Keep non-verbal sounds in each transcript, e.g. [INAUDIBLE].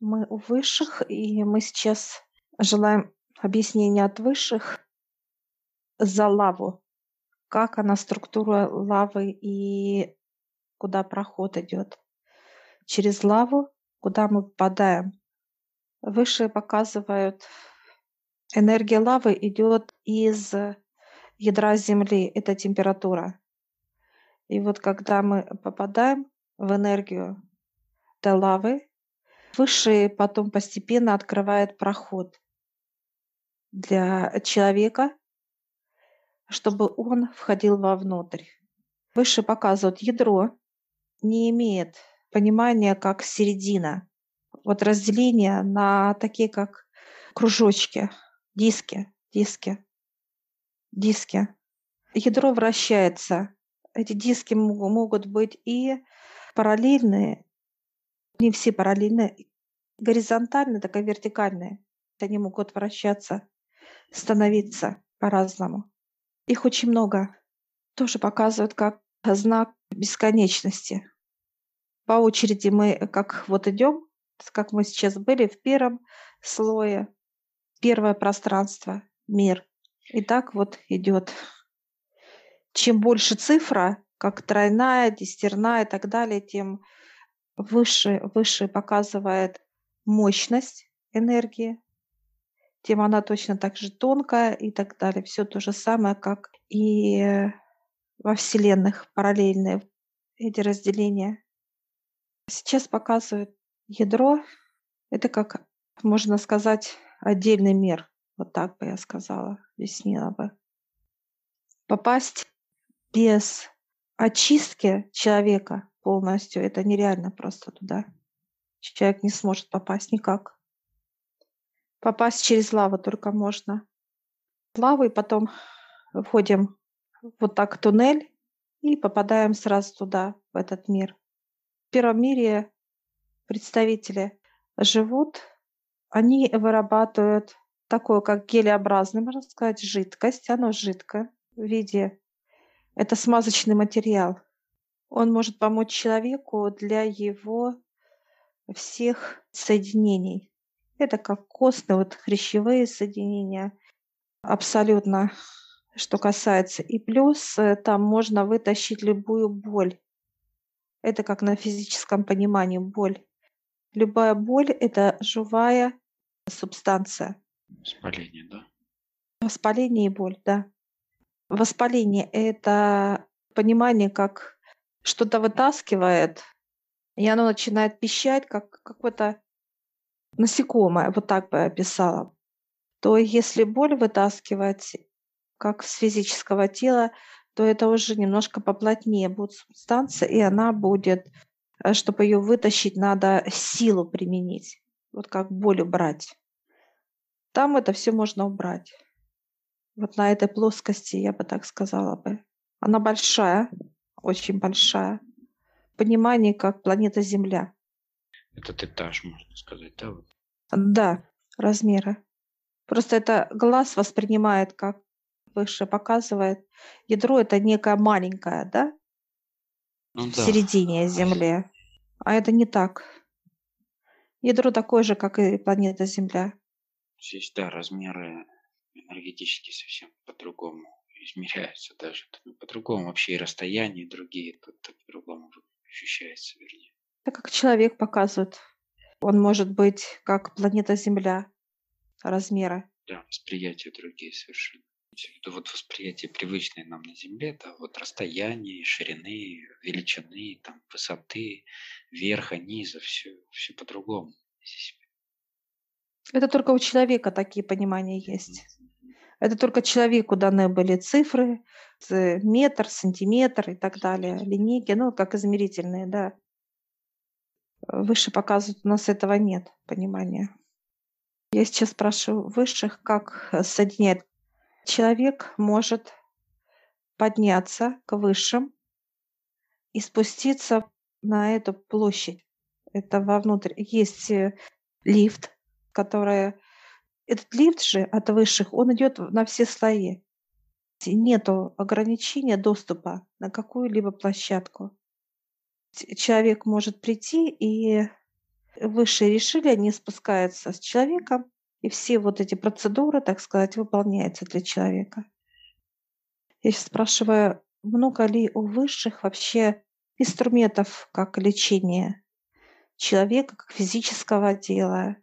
Мы у высших, и мы сейчас желаем объяснения от высших за лаву. Как она, структура лавы и куда проход идет. Через лаву, куда мы попадаем. Высшие показывают, энергия лавы идет из ядра Земли, это температура. И вот когда мы попадаем в энергию этой лавы, Высшие потом постепенно открывают проход для человека, чтобы он входил вовнутрь. Выше показывают ядро, не имеет понимания как середина. Вот разделение на такие как кружочки, диски, диски, диски. Ядро вращается. Эти диски могут быть и параллельные, не все параллельные, горизонтальные, так и вертикальные. Они могут вращаться, становиться по-разному. Их очень много. Тоже показывают как знак бесконечности. По очереди мы как вот идем, как мы сейчас были в первом слое, первое пространство, мир. И так вот идет. Чем больше цифра, как тройная, десятерная и так далее, тем выше, выше показывает мощность энергии, тем она точно так же тонкая и так далее. Все то же самое, как и во Вселенных параллельные эти разделения. Сейчас показывают ядро. Это как, можно сказать, отдельный мир. Вот так бы я сказала, объяснила бы. Попасть без очистки человека полностью. Это нереально просто туда. Человек не сможет попасть никак. Попасть через лаву только можно. Лаву и потом входим вот так в туннель и попадаем сразу туда, в этот мир. В первом мире представители живут, они вырабатывают такое, как гелеобразное, можно сказать, жидкость. Оно жидкое в виде... Это смазочный материал. Он может помочь человеку для его всех соединений. Это как костные, вот хрящевые соединения. Абсолютно, что касается. И плюс э, там можно вытащить любую боль. Это как на физическом понимании боль. Любая боль – это живая субстанция. Воспаление, да? Воспаление и боль, да. Воспаление – это понимание, как что-то вытаскивает, и оно начинает пищать, как какое-то насекомое, вот так бы я описала, то если боль вытаскивать, как с физического тела, то это уже немножко поплотнее будет субстанция, и она будет, э, чтобы ее вытащить, надо силу применить, вот как боль убрать. Там это все можно убрать. Вот на этой плоскости, я бы так сказала бы. Она большая, очень большая. Понимание, как планета Земля. Этот этаж, можно сказать, да? Да, размеры. Просто это глаз воспринимает, как выше показывает. Ядро это некое маленькое, да? Ну, в да. середине Земли. А это не так. Ядро такое же, как и планета Земля. Здесь, да, размеры энергетически совсем по-другому измеряются даже. По-другому вообще и расстояния другие, тут по-другому ощущается, вернее. Это как человек показывает. Он может быть как планета Земля размера. Да, восприятия другие совершенно. Это вот восприятие привычное нам на Земле, да, вот расстояние, ширины, величины, там, высоты, верха, низа, все, все по-другому. Это только у человека такие понимания есть. Это только человеку даны были цифры, метр, сантиметр и так далее, линейки, ну, как измерительные, да. Выше показывают, у нас этого нет понимания. Я сейчас спрашиваю высших, как соединять. Человек может подняться к высшим и спуститься на эту площадь. Это вовнутрь. Есть э, лифт, который... Этот лифт же от высших, он идет на все слои. Нету ограничения доступа на какую-либо площадку. Человек может прийти и высшие решили, они спускаются с человеком, и все вот эти процедуры, так сказать, выполняются для человека. Я сейчас спрашиваю, много ли у высших вообще инструментов как лечение человека, как физического тела?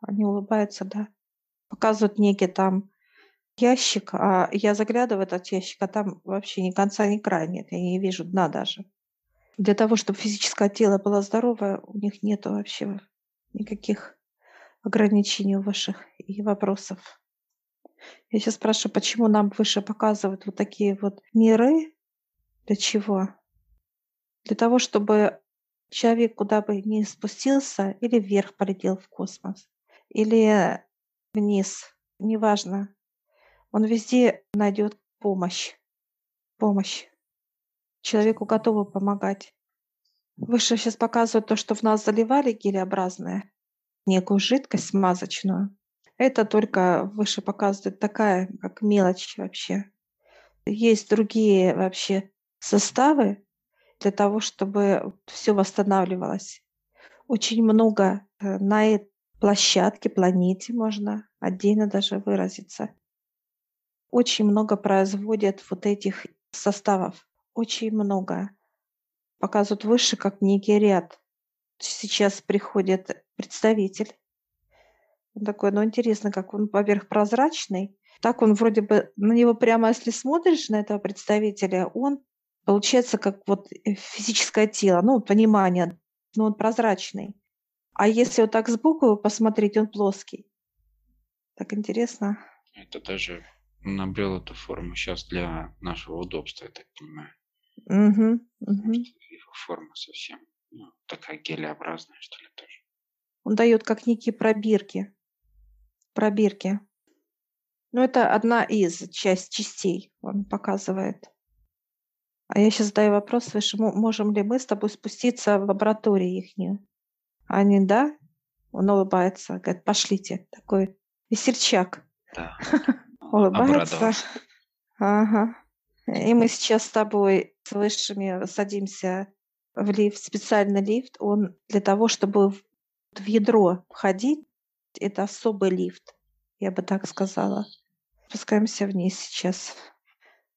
Они улыбаются, да. Показывают некий там ящик, а я заглядываю в этот ящик, а там вообще ни конца, ни края нет. Я не вижу дна даже. Для того, чтобы физическое тело было здоровое, у них нет вообще никаких ограничений высших и вопросов. Я сейчас спрашиваю, почему нам выше показывают вот такие вот миры? Для чего? Для того, чтобы человек куда бы ни спустился, или вверх полетел в космос, или вниз, неважно, он везде найдет помощь. Помощь. Человеку готовы помогать. Выше сейчас показывают то, что в нас заливали гелеобразное, некую жидкость смазочную. Это только выше показывает такая, как мелочь вообще. Есть другие вообще составы для того, чтобы все восстанавливалось. Очень много э, на этой площадке, планете можно отдельно даже выразиться. Очень много производят вот этих составов. Очень много. Показывают выше, как некий ряд. Сейчас приходит представитель. Он такой, ну интересно, как он поверх прозрачный. Так он вроде бы, на него прямо, если смотришь на этого представителя, он получается как вот э, физическое тело, ну, понимание, но он прозрачный. А если вот так сбоку посмотреть, он плоский. Так интересно. Это даже набрел эту форму сейчас для нашего удобства, я так понимаю. Угу, угу. Его форма совсем ну, такая гелеобразная, что ли, тоже. Он дает как некие пробирки. Пробирки. Ну, это одна из часть, частей, он показывает. А я сейчас задаю вопрос выше, можем ли мы с тобой спуститься в лабораторию ихнюю? Они, да? Он улыбается, говорит, пошлите. Такой весельчак. Да. [LAUGHS] Улыбается. Ага. И мы сейчас с тобой с высшими садимся в лифт, специальный лифт. Он для того, чтобы в ядро входить, это особый лифт, я бы так сказала. Спускаемся вниз сейчас.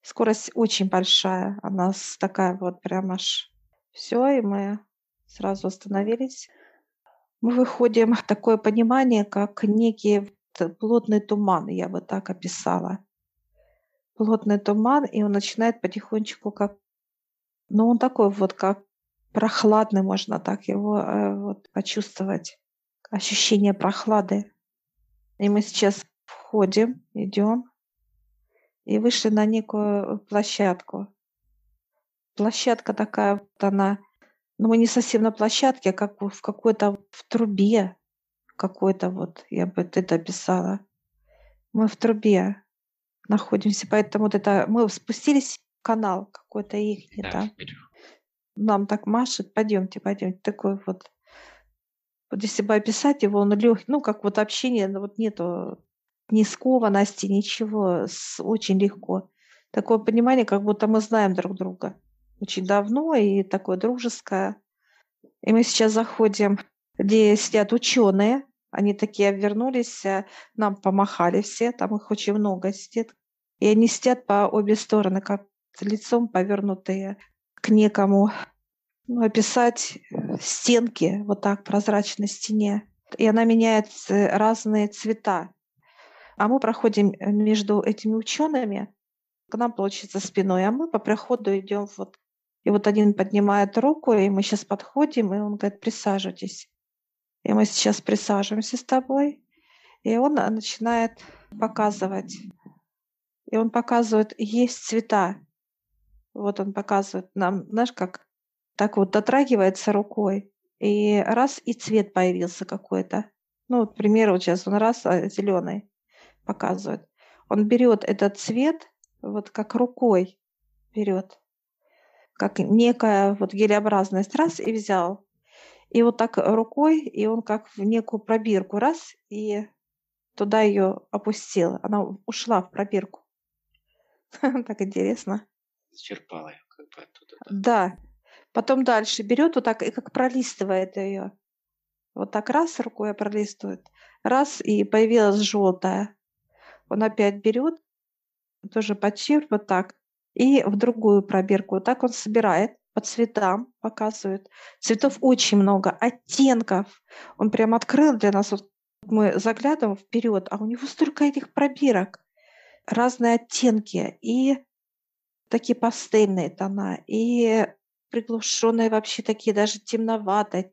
Скорость очень большая. Она такая вот прям аж... Все, и мы сразу остановились. Мы выходим в такое понимание, как некий плотный туман, я бы так описала. Плотный туман, и он начинает потихонечку как... Ну, он такой вот как прохладный, можно так его э, вот, почувствовать. Ощущение прохлады. И мы сейчас входим, идем и вышли на некую площадку. Площадка такая, вот она, ну мы не совсем на площадке, а как в какой-то в трубе какой-то вот, я бы это описала. Мы в трубе находимся, поэтому вот это мы спустились в канал какой-то их, да, там. Нам так машет, пойдемте, пойдемте, такой вот. Вот если бы описать его, он легкий, ну, как вот общение, ну, вот нету ни скованности, ничего, с, очень легко. Такое понимание, как будто мы знаем друг друга очень давно и такое дружеское. И мы сейчас заходим, где сидят ученые, они такие обвернулись, э, нам помахали все, там их очень много сидит. И они сидят по обе стороны, как лицом повернутые к некому. Ну, описать э, стенки вот так, прозрачной стене. И она меняет э, разные цвета. А мы проходим между этими учеными, к нам, получится, спиной, а мы по проходу идем вот. И вот один поднимает руку, и мы сейчас подходим, и он говорит, присаживайтесь. И мы сейчас присаживаемся с тобой, и он а, начинает показывать. И он показывает, есть цвета. Вот он показывает нам, знаешь, как так вот дотрагивается рукой, и раз, и цвет появился какой-то. Ну, вот, к примеру, вот сейчас он раз, а, зеленый показывает. Он берет этот цвет вот как рукой берет, как некая вот гелеобразность раз и взял. И вот так рукой, и он как в некую пробирку раз и туда ее опустил. Она ушла в пробирку. [LAUGHS] Так интересно. Черпала ее как бы оттуда. Да. Потом дальше берет вот так и как пролистывает ее. Вот так раз рукой пролистывает, раз, и появилась желтая. Он опять берет, тоже подчерк вот так, и в другую пробирку. Вот так он собирает по цветам, показывает. Цветов очень много, оттенков. Он прям открыл для нас. Вот мы заглядываем вперед, а у него столько этих пробирок. Разные оттенки. И такие пастельные тона, и приглушенные вообще такие, даже темноватые.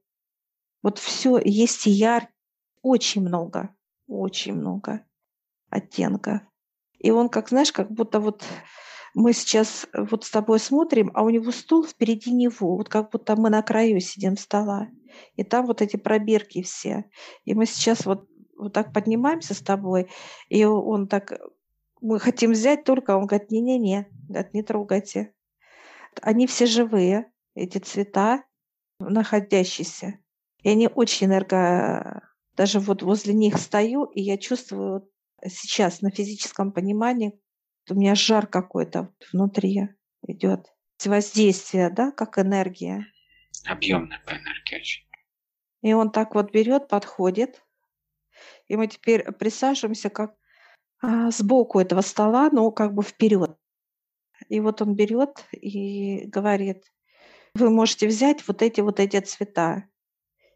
Вот все есть яр, очень много, очень много оттенков. И он, как знаешь, как будто вот мы сейчас вот с тобой смотрим, а у него стул впереди него, вот как будто мы на краю сидим стола. И там вот эти пробирки все. И мы сейчас вот, вот так поднимаемся с тобой, и он так, мы хотим взять только, он говорит, не-не-не, не трогайте. Они все живые, эти цвета, находящиеся. И они очень энерго... Даже вот возле них стою, и я чувствую сейчас на физическом понимании, у меня жар какой-то внутри идет. Воздействие, да, как энергия. Объемная по энергии очень. И он так вот берет, подходит. И мы теперь присаживаемся как а, сбоку этого стола, но как бы вперед. И вот он берет и говорит, вы можете взять вот эти вот эти цвета.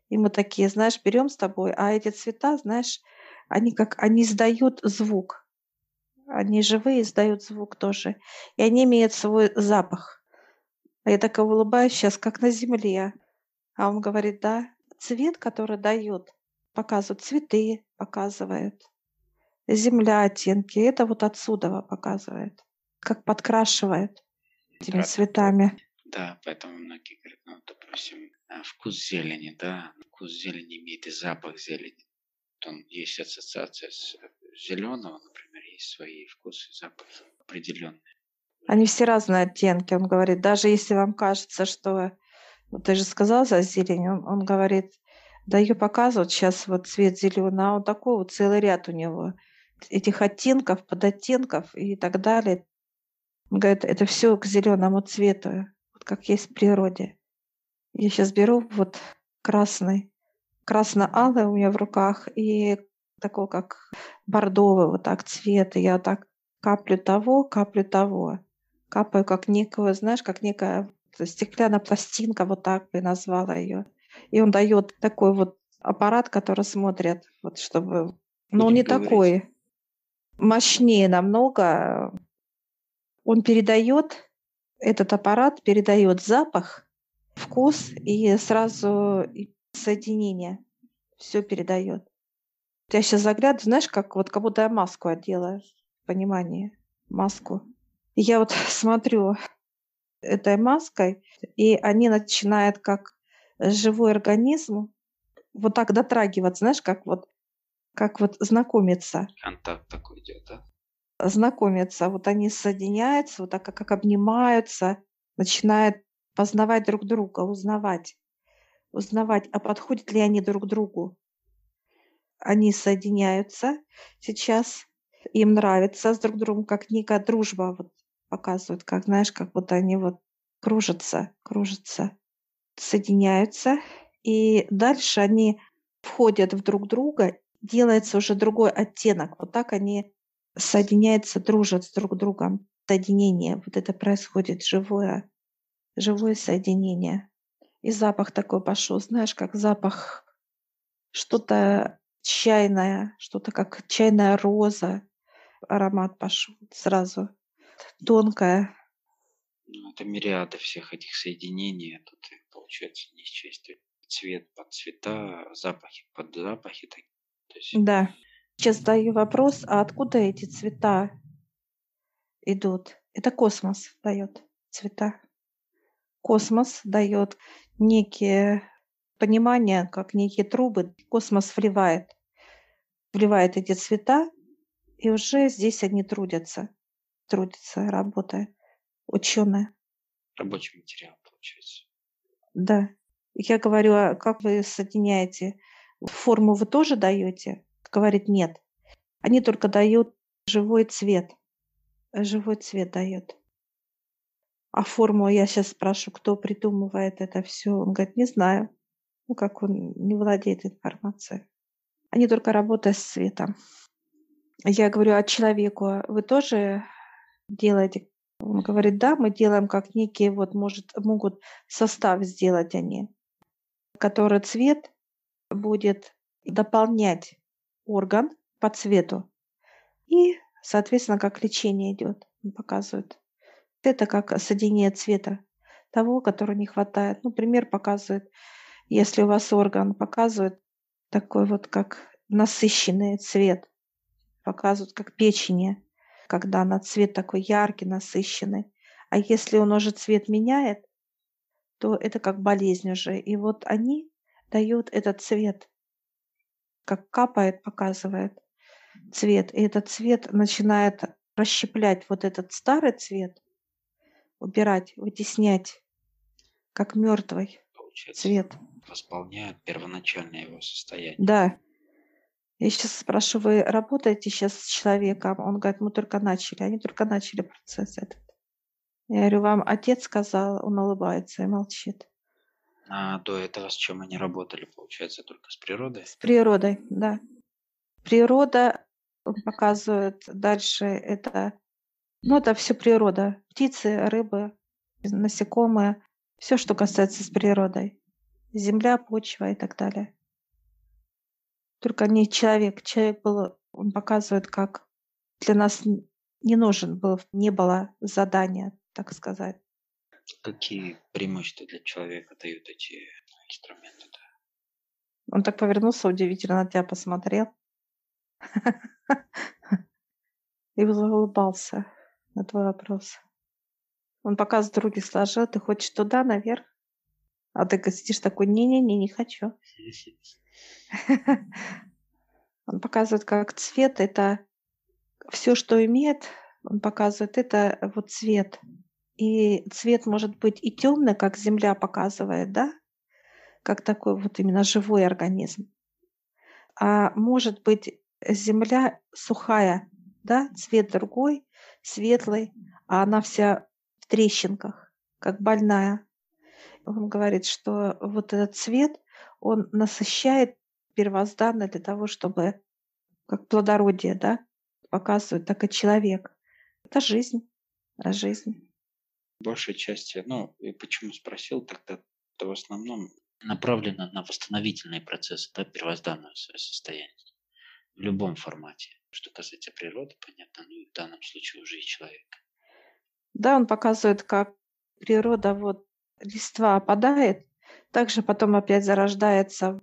И мы такие, знаешь, берем с тобой, а эти цвета, знаешь, они как, они издают звук. Они живые, издают звук тоже. И они имеют свой запах. А я так улыбаюсь сейчас, как на земле. А он говорит, да, цвет, который дают, показывают цветы, показывают. Земля оттенки, это вот отсюда показывает, как подкрашивает этими Да, цветами. да, поэтому многие говорят, ну, допустим, а, вкус зелени, да, вкус зелени имеет и запах зелени. Он, есть ассоциация с зеленого, например, есть свои вкусы, запахи определенные. Они все разные оттенки. Он говорит, даже если вам кажется, что... Вот ты же сказал за зелень, он, он говорит, да ее показывают сейчас вот цвет зеленый, а он такой вот целый ряд у него этих оттенков, подоттенков и так далее. Он говорит, это все к зеленому цвету, вот как есть в природе. Я сейчас беру вот красный, красно-алый у меня в руках и такой как бордовый вот так цвет. И я так каплю того, каплю того. Капаю как некого, знаешь, как некая стеклянная пластинка, вот так бы назвала ее. И он дает такой вот аппарат, который смотрит, вот чтобы... Но он Будем не говорить. такой, мощнее намного. Он передает, этот аппарат передает запах, вкус и сразу соединение. Все передает. Я сейчас заглядываю, знаешь, как вот как будто я маску одела, понимание, маску. И я вот [LAUGHS] смотрю этой маской, и они начинают как живой организм вот так дотрагиваться, знаешь, как вот как вот знакомиться Контакт такой идет, да? знакомятся, вот они соединяются, вот так как, как обнимаются, начинают познавать друг друга, узнавать, узнавать, а подходят ли они друг другу. Они соединяются сейчас, им нравится с друг другом, как некая дружба вот показывают, как знаешь, как вот они вот кружатся, кружатся, соединяются, и дальше они входят в друг друга, делается уже другой оттенок. Вот так они соединяются, дружат с друг другом. Соединение, вот это происходит живое, живое соединение. И запах такой пошел, знаешь, как запах что-то чайное, что-то как чайная роза. Аромат пошел сразу. Тонкая. Ну, это мириады всех этих соединений. Тут получается не. Цвет под цвета, запахи под запахи. То есть Да. Сейчас задаю вопрос, а откуда эти цвета идут? Это космос дает цвета. Космос дает некие понимания, как некие трубы. Космос вливает, вливает эти цвета, и уже здесь они трудятся, трудятся, работая. Ученые. рабочий материал получается. Да. Я говорю, а как вы соединяете? Форму вы тоже даете? Говорит, нет. Они только дают живой цвет. Живой цвет дает. А форму я сейчас спрашиваю, кто придумывает это все. Он говорит, не знаю. Ну, как он не владеет информацией. Они только работают с цветом. Я говорю, а человеку вы тоже делаете? Он говорит, да, мы делаем как некие, вот, может, могут состав сделать они, который цвет будет дополнять орган по цвету. И, соответственно, как лечение идет, он показывает. Это как соединение цвета того, который не хватает. Ну, пример показывает, если у вас орган показывает такой вот как насыщенный цвет, показывают как печени, когда на цвет такой яркий, насыщенный. А если он уже цвет меняет, то это как болезнь уже. И вот они дают этот цвет, как капает, показывает цвет. И этот цвет начинает расщеплять вот этот старый цвет, убирать, вытеснять, как мертвый цвет. Восполняет первоначальное его состояние. Да. Я сейчас спрошу, вы работаете сейчас с человеком? Он говорит, мы только начали. Они только начали процесс этот. Я говорю, вам отец сказал, он улыбается и молчит. А до этого с чем они работали, получается, только с природой? С природой, да. Природа показывает дальше это, ну это все природа. Птицы, рыбы, насекомые, все, что касается с природой. Земля, почва и так далее. Только не человек. Человек был, он показывает, как для нас не нужен был, не было задания, так сказать. Какие преимущества для человека дают эти инструменты? Да? Он так повернулся удивительно на тебя посмотрел. [LAUGHS] И улыбался на твой вопрос. Он показывает руки сложил, ты хочешь туда, наверх? А ты сидишь такой, не-не-не, не хочу. [LAUGHS] Он показывает, как цвет – это все, что имеет, он показывает, это вот цвет. И цвет может быть и темный, как Земля показывает, да, как такой вот именно живой организм. А может быть Земля сухая, да, цвет другой, светлый, а она вся в трещинках, как больная. Он говорит, что вот этот цвет, он насыщает первозданное для того, чтобы как плодородие, да, показывает, так и человек. Это жизнь, а жизнь. Большей части, ну, и почему спросил, тогда это в основном направлено на восстановительные процессы, да, первозданного состояния в любом формате. Что касается природы, понятно, ну и в данном случае уже и человека. Да, он показывает, как природа, вот листва опадает, также потом опять зарождается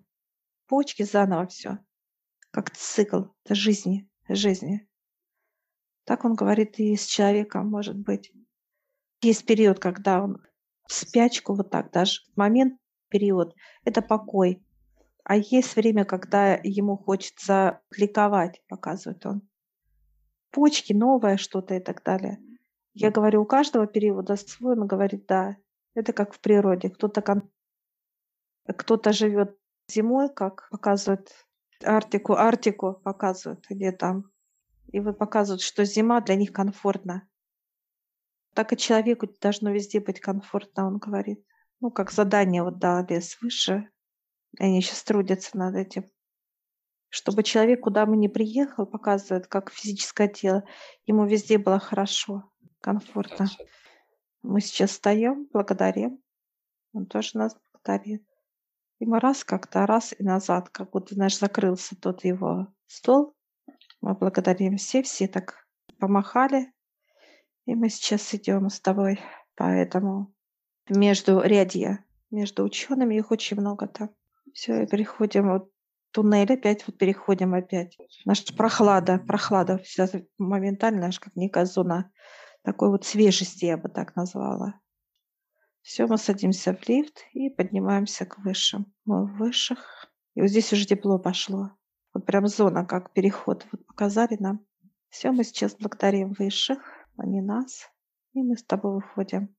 почки заново все, как цикл жизни, жизни. Так он говорит и с человеком, может быть. Есть период, когда он в спячку, вот так даже, момент, период, это покой. А есть время, когда ему хочется ликовать, показывает он. Почки, новое что-то и так далее. Я говорю, у каждого периода свой, он говорит, да, это как в природе. Кто-то кон... кто живет зимой, как показывают Арктику, Арктику показывают, где там. И вы показывают, что зима для них комфортна. Так и человеку должно везде быть комфортно, он говорит. Ну, как задание вот дали свыше. Они сейчас трудятся над этим. Чтобы человек, куда бы ни приехал, показывает, как физическое тело, ему везде было хорошо, комфортно. Мы сейчас встаем, благодарим. Он тоже нас благодарит. И мы раз как-то, раз и назад, как будто, знаешь, закрылся тот его стол. Мы благодарим все, все так помахали. И мы сейчас идем с тобой по этому между рядья, между учеными, их очень много там. Все, переходим вот туннель опять, вот переходим опять. Наша прохлада, прохлада вся моментально, аж как некая зона такой вот свежести, я бы так назвала. Все, мы садимся в лифт и поднимаемся к высшим. Мы в высших. И вот здесь уже тепло пошло. Вот прям зона, как переход. Вот показали нам. Все, мы сейчас благодарим высших, а не нас. И мы с тобой выходим.